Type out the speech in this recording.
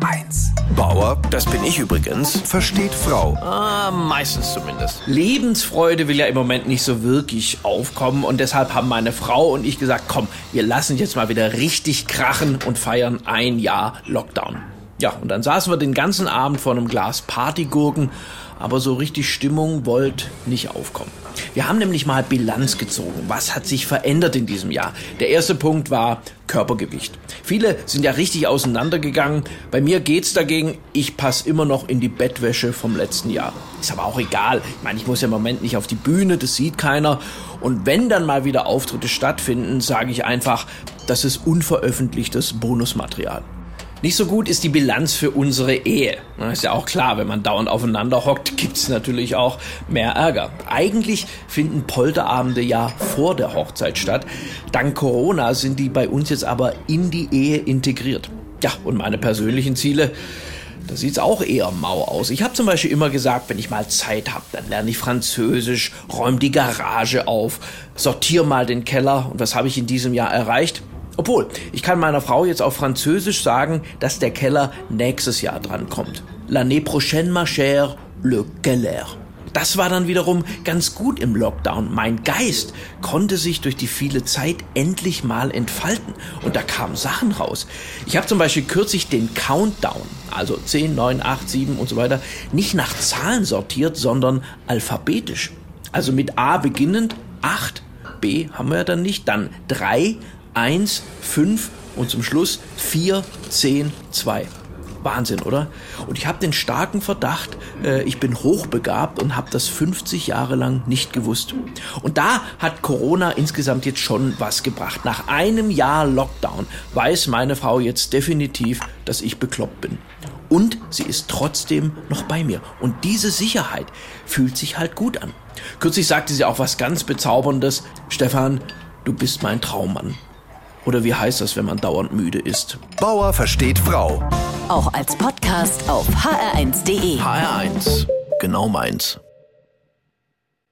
HR1. Bauer, das bin ich übrigens, versteht Frau. Ah, meistens zumindest. Lebensfreude will ja im Moment nicht so wirklich aufkommen und deshalb haben meine Frau und ich gesagt, komm, wir lassen jetzt mal wieder richtig krachen und feiern ein Jahr Lockdown. Ja, und dann saßen wir den ganzen Abend vor einem Glas Partygurken, aber so richtig Stimmung wollte nicht aufkommen. Wir haben nämlich mal Bilanz gezogen. Was hat sich verändert in diesem Jahr? Der erste Punkt war Körpergewicht. Viele sind ja richtig auseinandergegangen. Bei mir geht's dagegen. Ich passe immer noch in die Bettwäsche vom letzten Jahr. Ist aber auch egal. Ich meine, ich muss ja im Moment nicht auf die Bühne, das sieht keiner. Und wenn dann mal wieder Auftritte stattfinden, sage ich einfach, das ist unveröffentlichtes Bonusmaterial. Nicht so gut ist die Bilanz für unsere Ehe. ist ja auch klar, wenn man dauernd aufeinander hockt, gibt's natürlich auch mehr Ärger. Eigentlich finden Polterabende ja vor der Hochzeit statt. Dank Corona sind die bei uns jetzt aber in die Ehe integriert. Ja, und meine persönlichen Ziele, da sieht's auch eher mau aus. Ich habe zum Beispiel immer gesagt, wenn ich mal Zeit habe, dann lerne ich Französisch, räume die Garage auf, sortiere mal den Keller. Und was habe ich in diesem Jahr erreicht? Obwohl, ich kann meiner Frau jetzt auf Französisch sagen, dass der Keller nächstes Jahr dran kommt. L'année prochaine, ma chère, le Keller. Das war dann wiederum ganz gut im Lockdown. Mein Geist konnte sich durch die viele Zeit endlich mal entfalten. Und da kamen Sachen raus. Ich habe zum Beispiel kürzlich den Countdown, also 10, 9, 8, 7 und so weiter, nicht nach Zahlen sortiert, sondern alphabetisch. Also mit A beginnend, 8, B haben wir ja dann nicht, dann 3, 1, 5 und zum Schluss 4, 10, 2. Wahnsinn, oder? Und ich habe den starken Verdacht, äh, ich bin hochbegabt und habe das 50 Jahre lang nicht gewusst. Und da hat Corona insgesamt jetzt schon was gebracht. Nach einem Jahr Lockdown weiß meine Frau jetzt definitiv, dass ich bekloppt bin. Und sie ist trotzdem noch bei mir. Und diese Sicherheit fühlt sich halt gut an. Kürzlich sagte sie auch was ganz Bezauberndes. Stefan, du bist mein Traummann. Oder wie heißt das, wenn man dauernd müde ist? Bauer versteht Frau. Auch als Podcast auf hr1.de. HR1, genau meins.